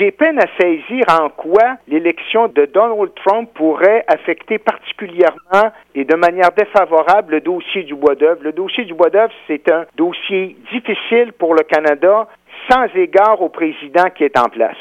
j'ai peine à saisir en quoi l'élection de Donald Trump pourrait affecter particulièrement et de manière défavorable le dossier du bois d'œuvre. Le dossier du bois d'œuvre, c'est un dossier difficile pour le Canada sans égard au président qui est en place.